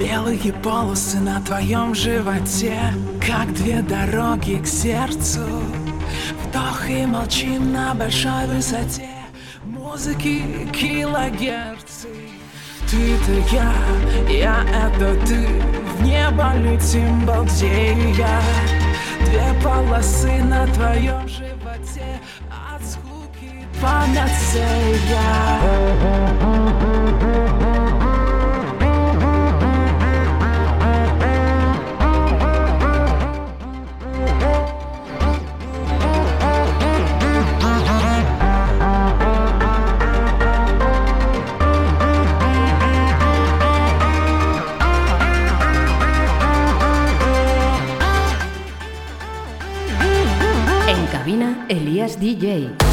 Белые полосы на твоем животе Как две дороги к сердцу. Вдох и молчим на большой высоте. Музыки килогерцы. Ты-то я, я это ты В небо летим балдея. Две полосы на твоем животе От скуки панацея DJ.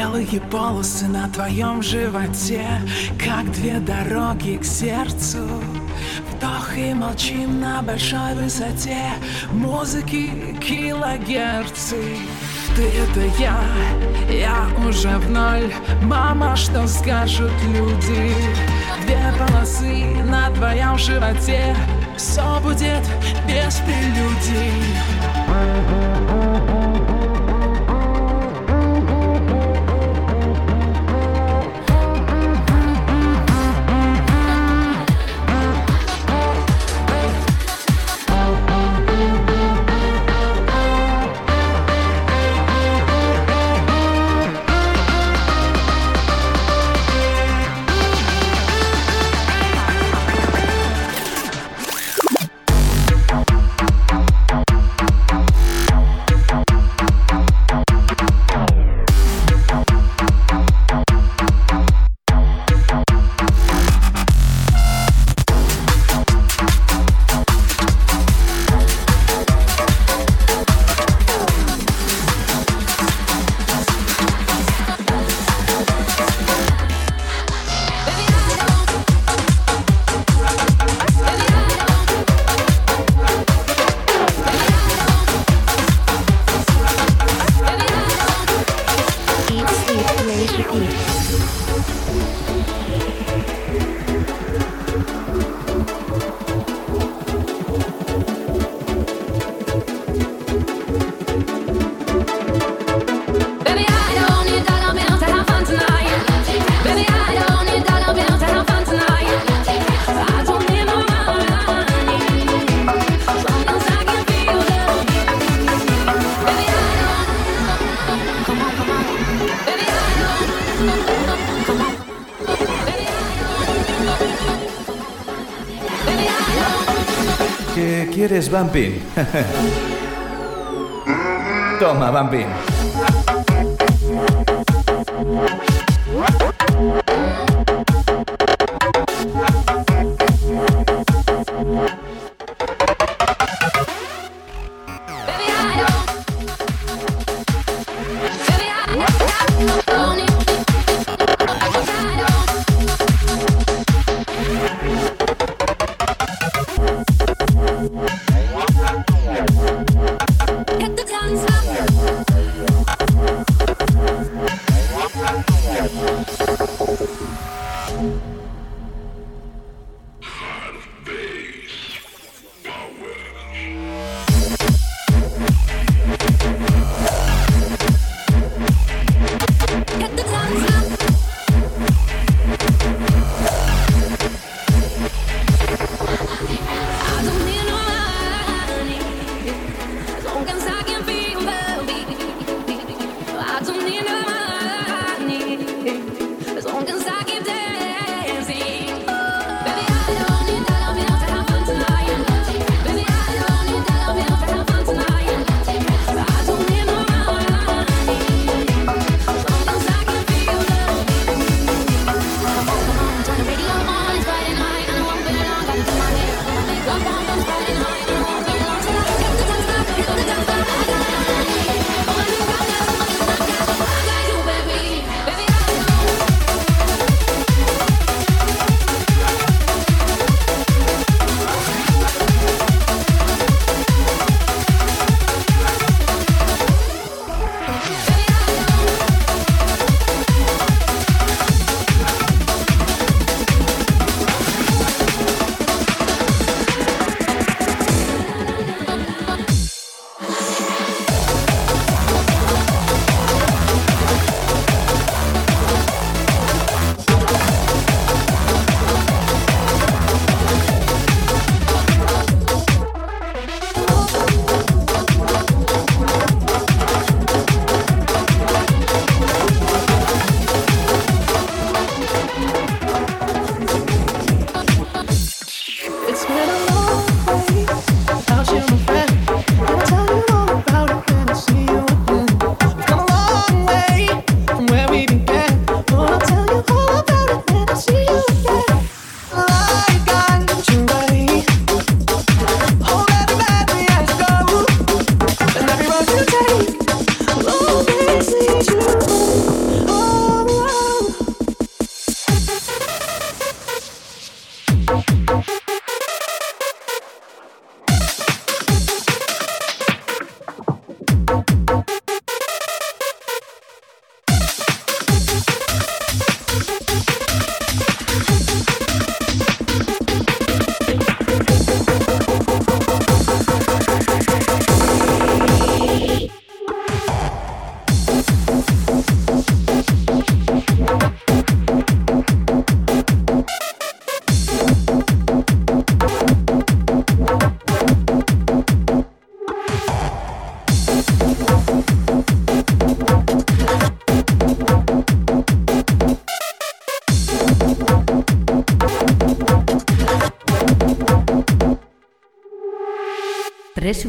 Белые полосы на твоем животе Как две дороги к сердцу. Вдох и молчим на большой высоте. Музыки килогерцы. Ты это я, я уже в ноль. Мама, что скажут люди? Две полосы на твоем животе. Все будет без прелюдий eres Bumpin? Toma, Bumpin.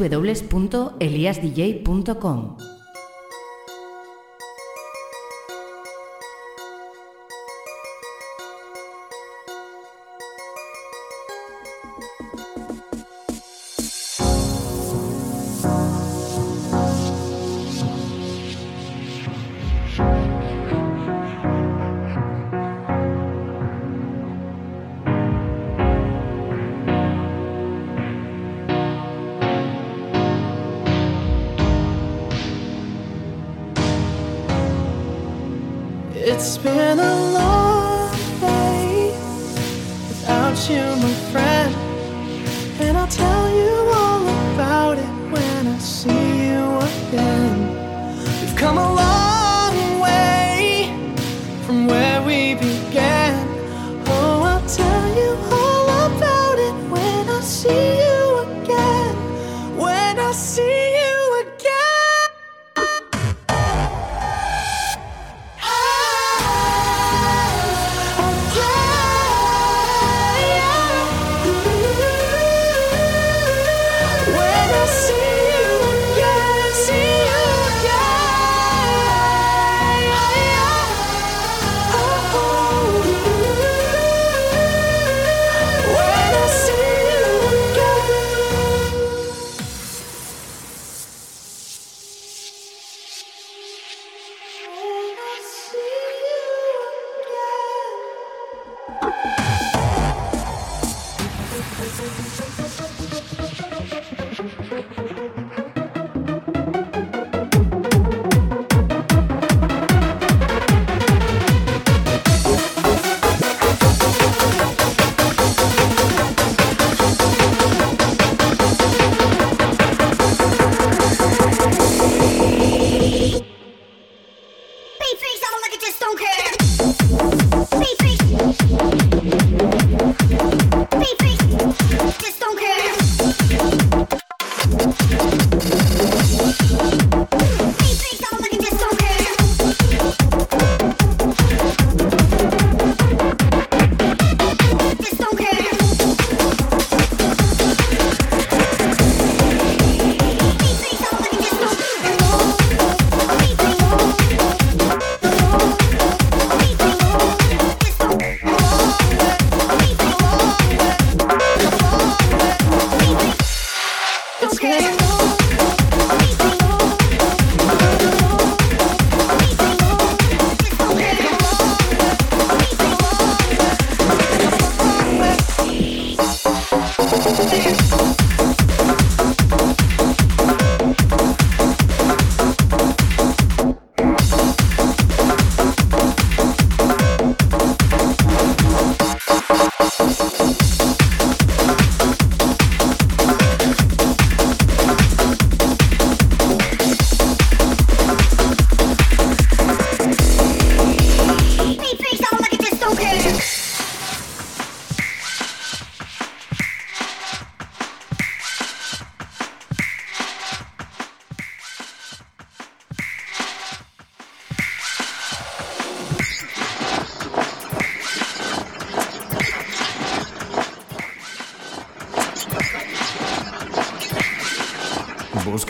www.eliasdj.com.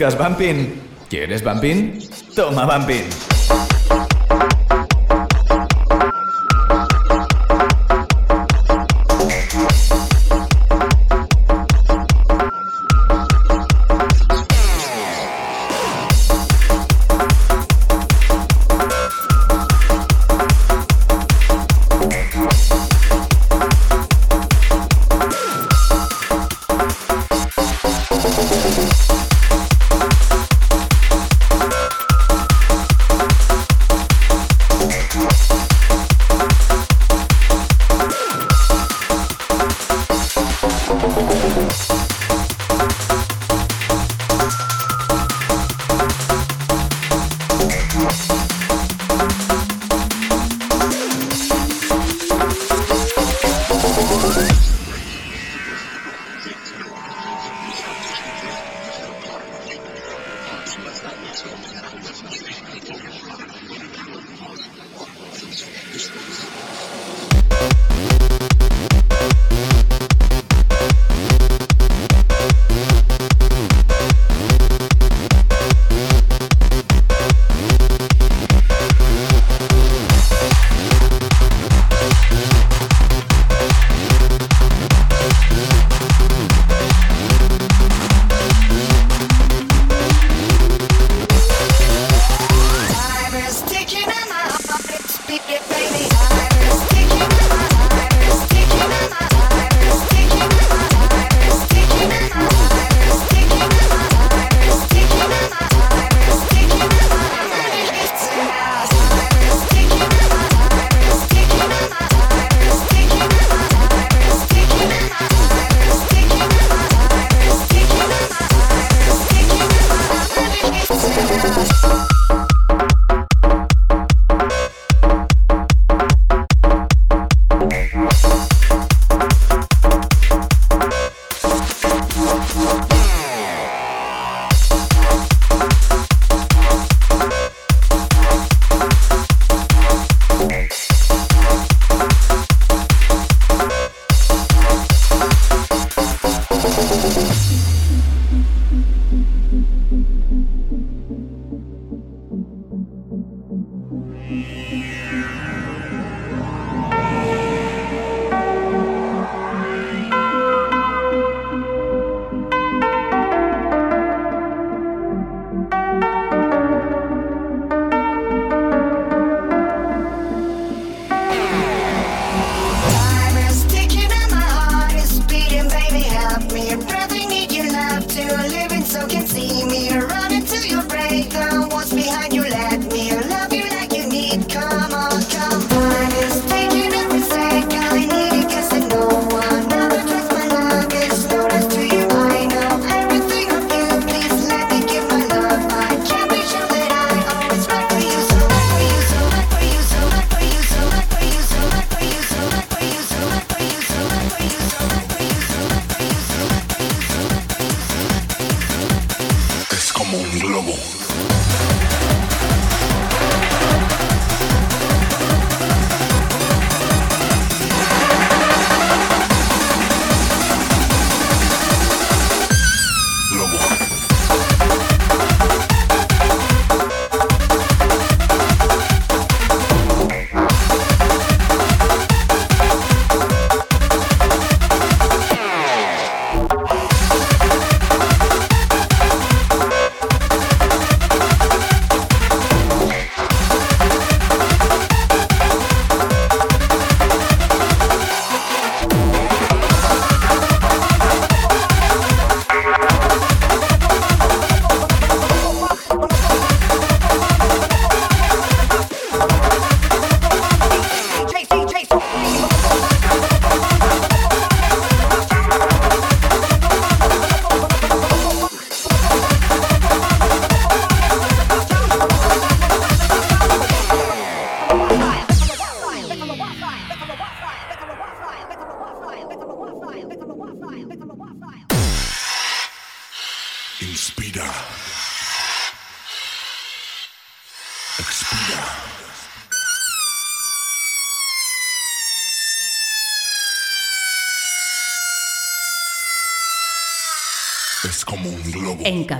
buscas Bumping? ¿Quieres Bumping? Toma Bumping.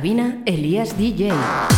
Cabina, Elías DJ. DJ,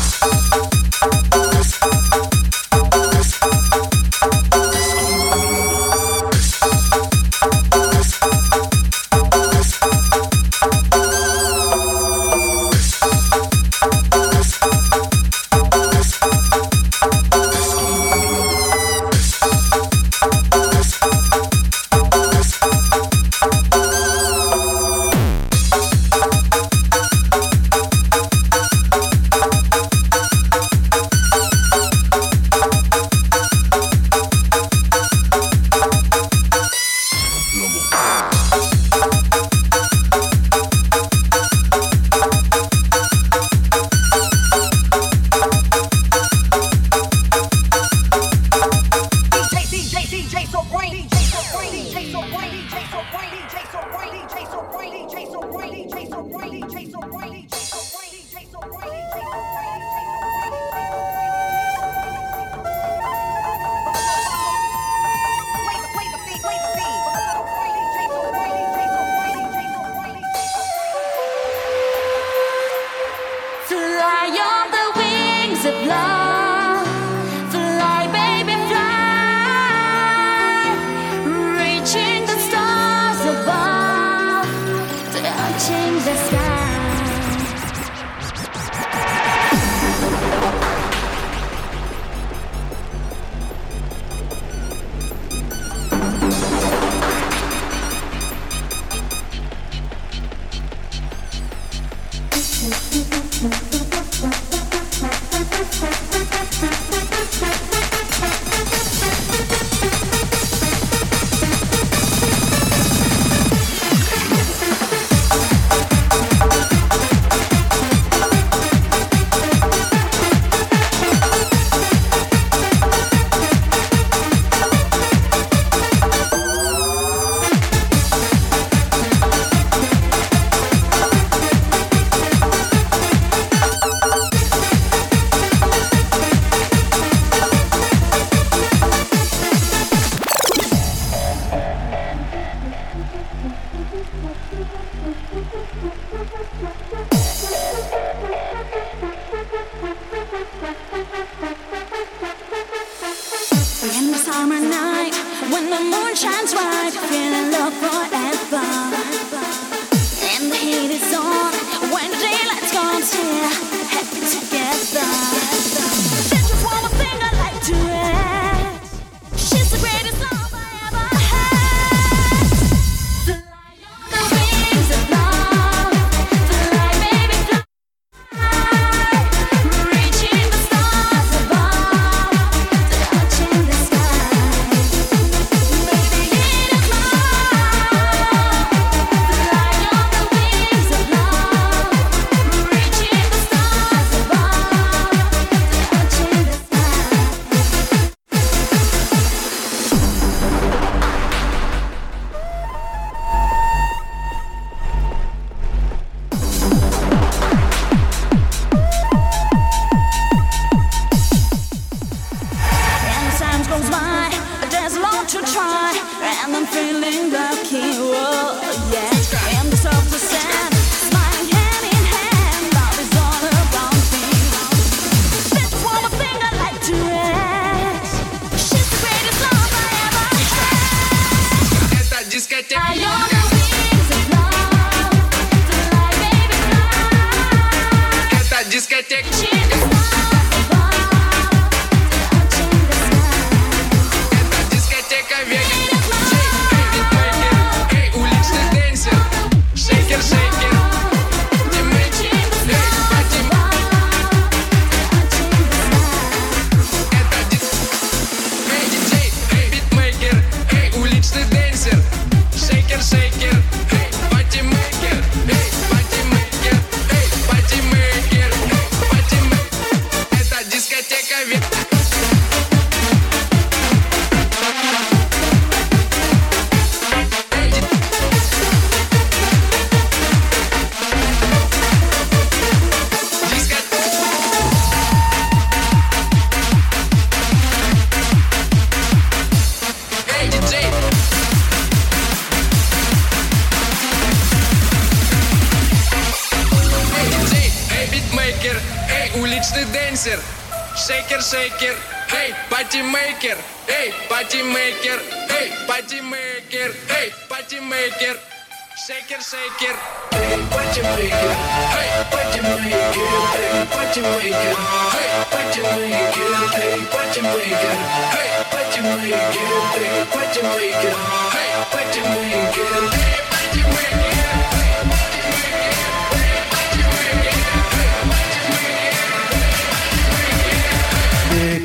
Shaker, shaker.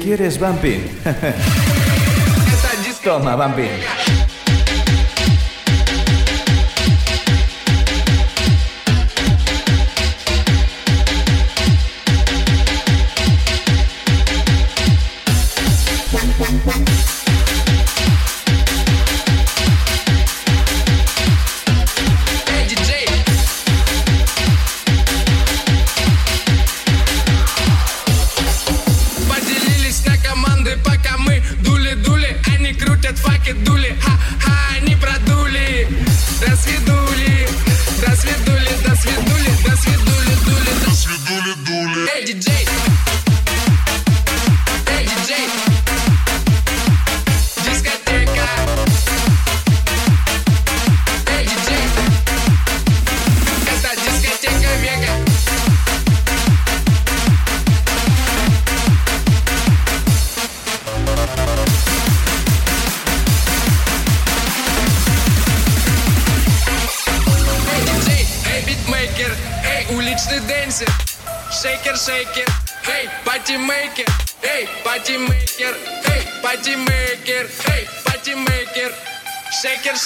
¿Quieres Bumping? Toma, Bumping.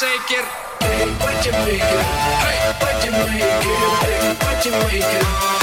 shake it. What you take it? Hey, what you it? What you it?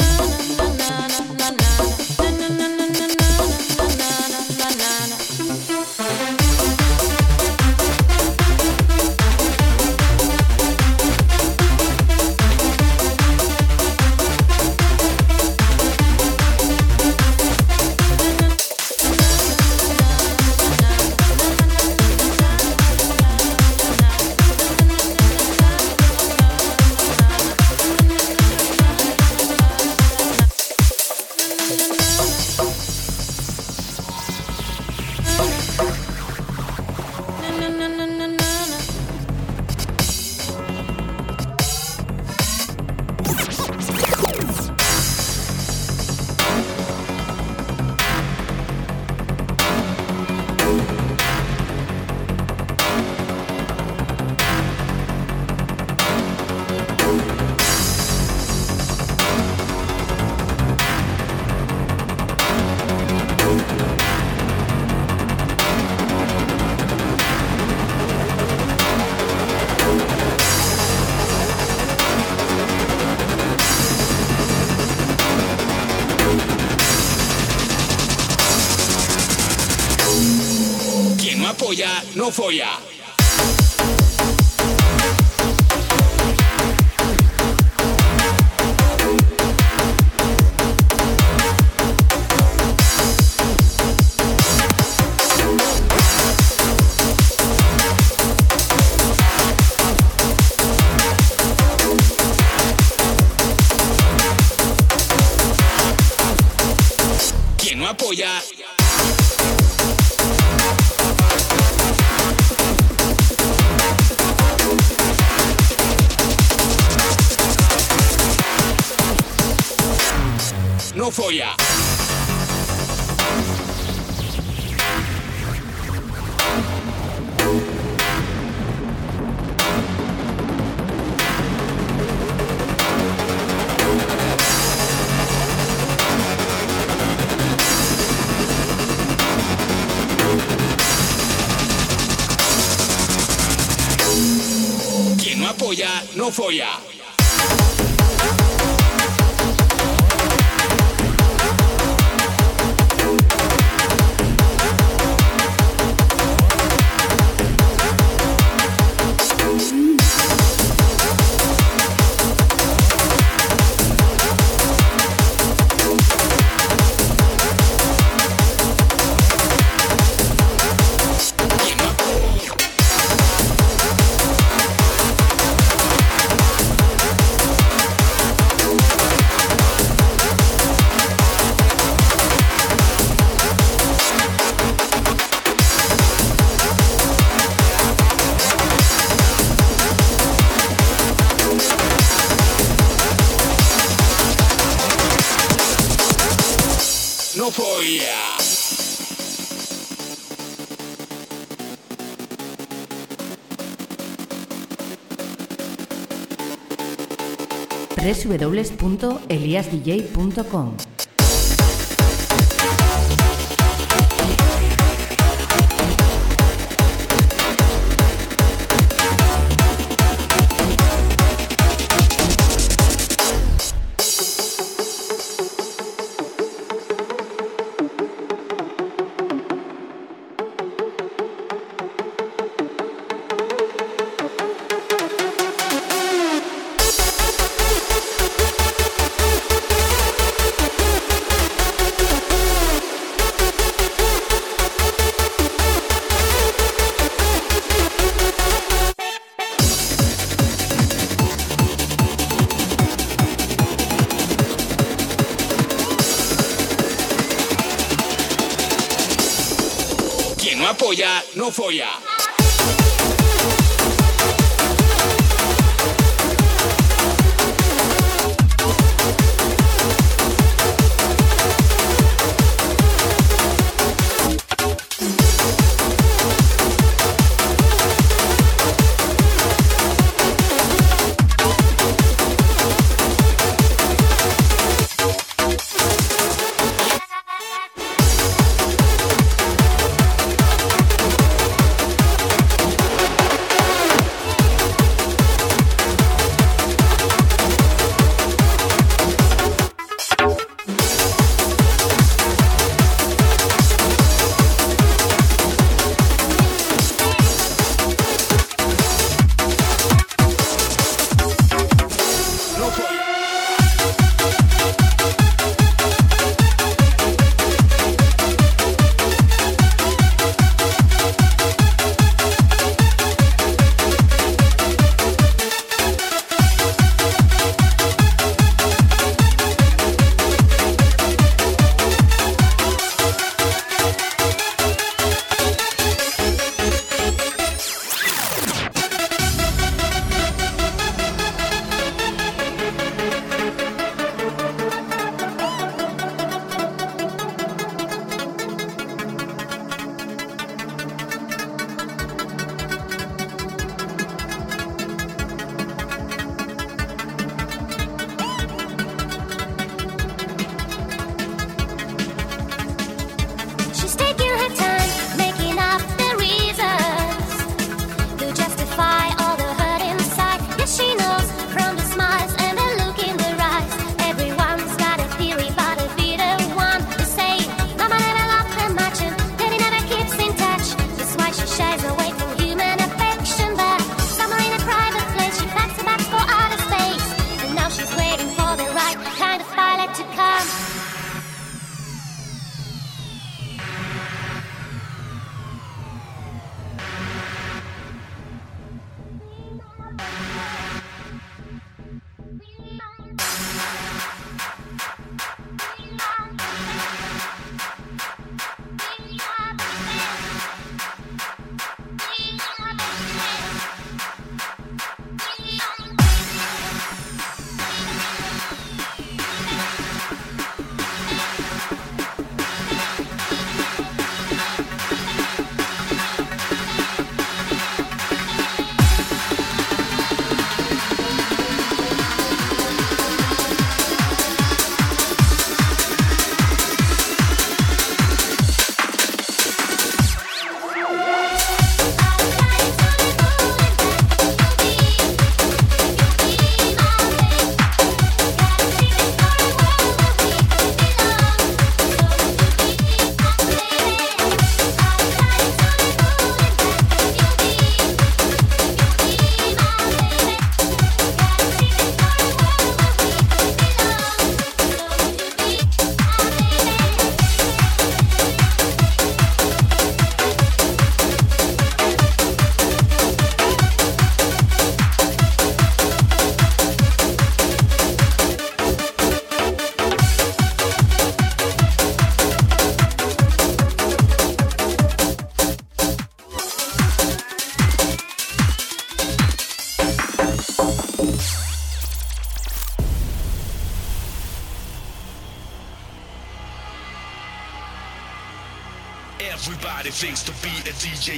folla. Quien no apoya, no folla. Quien no apoya, no folla. www.eliasdj.com for ya.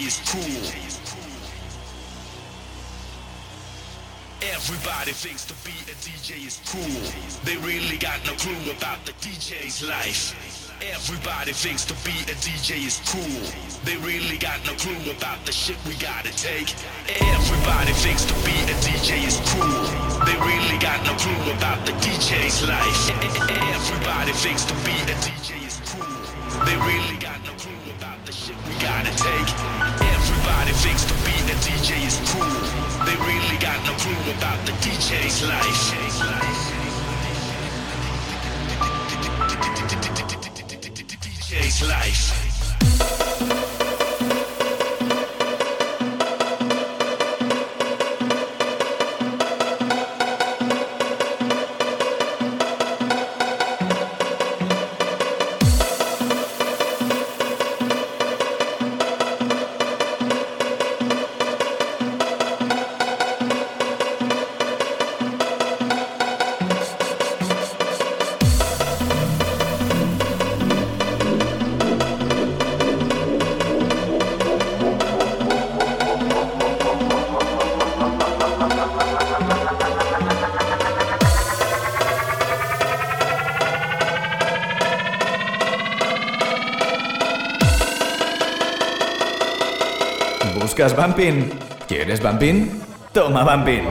Is cool. Everybody thinks to be a DJ is cool. They really got no clue about the DJ's life. Everybody thinks to be a DJ is cool. They really got no clue about the shit we gotta take. Everybody thinks to be a DJ is cool. They really got no clue about the DJ's life. Everybody thinks to be a DJ is cool. They really got no clue about the shit we gotta take. Everybody thinks to be a DJ is cool. They really got no clue about the DJ's life. DJ's life. buscas Bumping? ¿Quieres Bumping? Toma Bumping.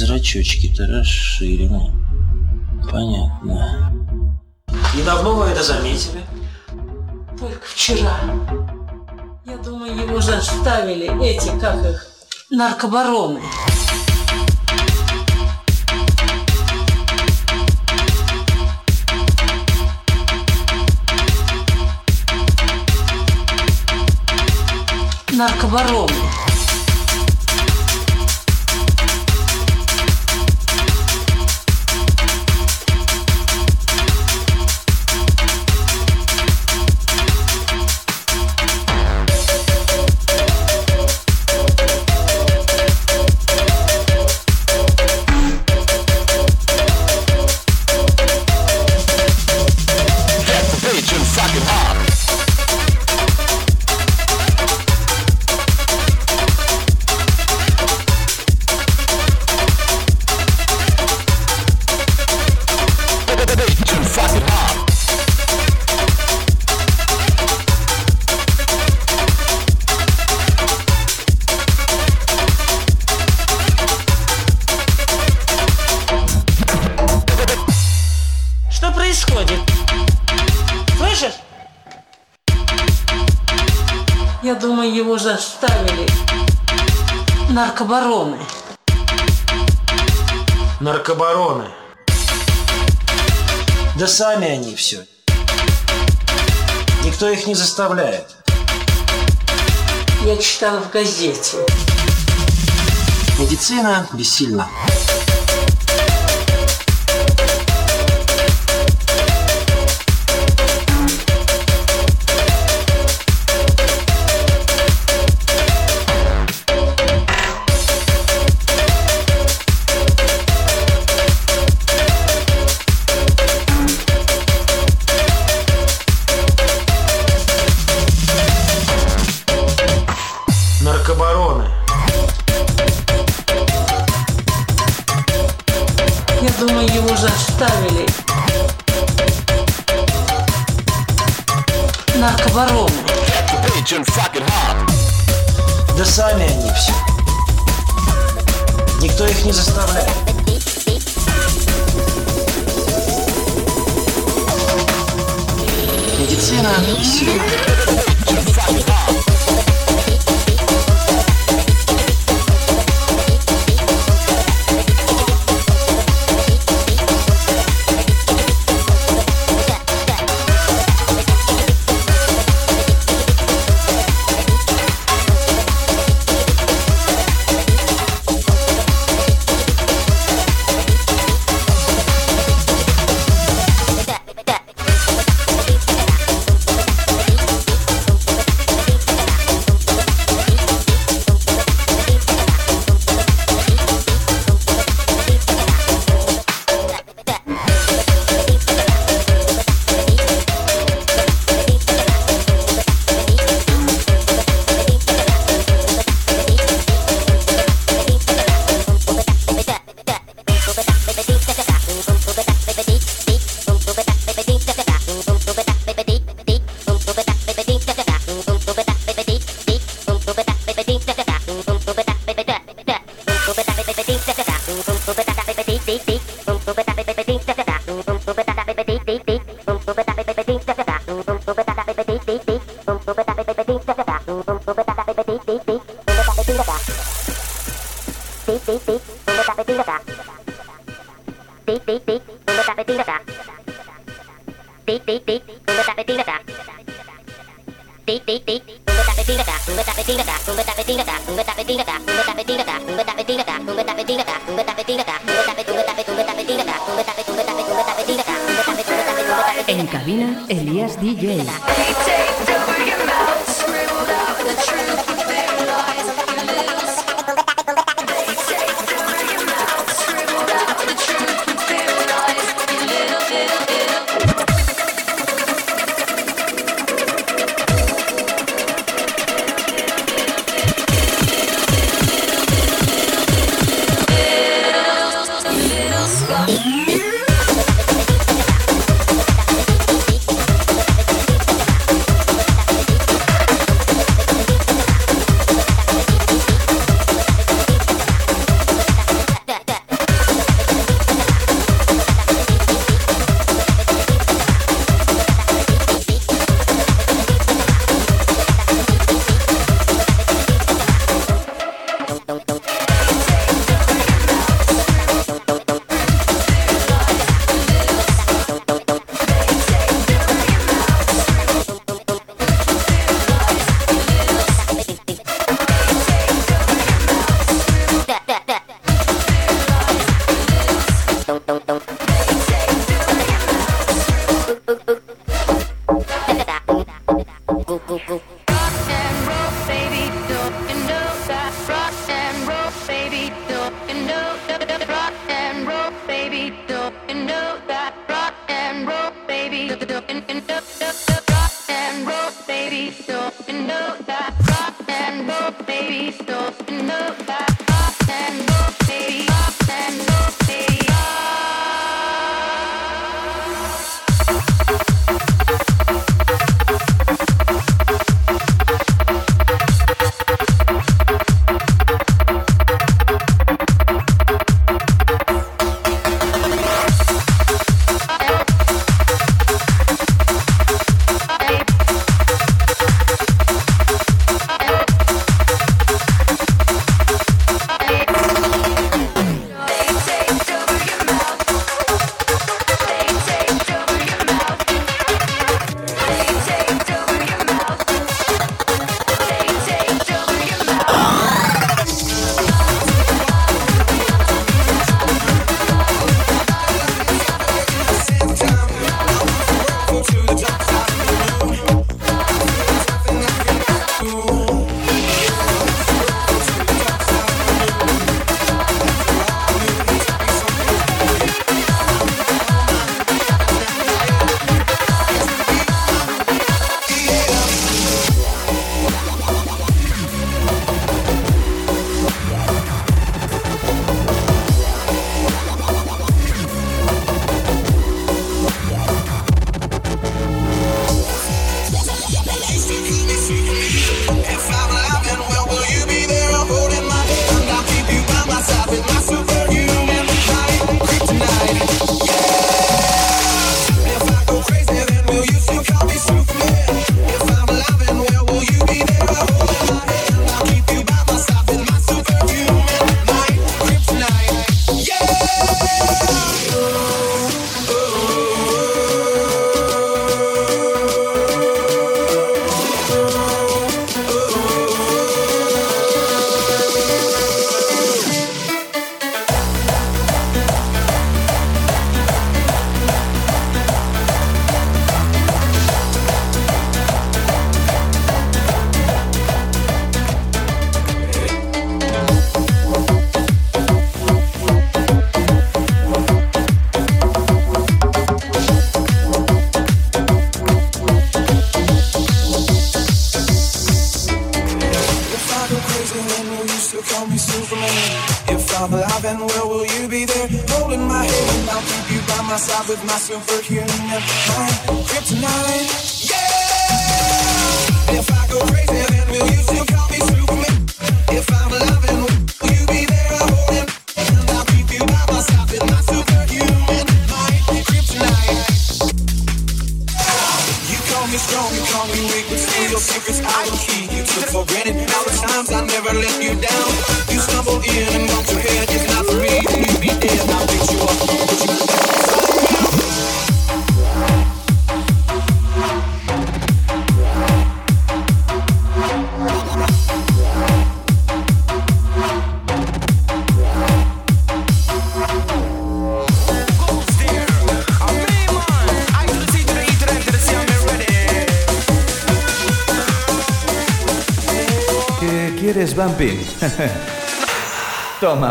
Зрачочки-то расширены. Понятно. И давно вы это заметили? Только вчера. Я думаю, его заставили эти, как их, наркобароны. Наркобароны. Сами они все. Никто их не заставляет. Я читала в газете. Медицина бессильна.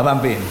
Pak Pampin.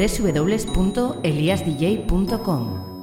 www.eliasdj.com.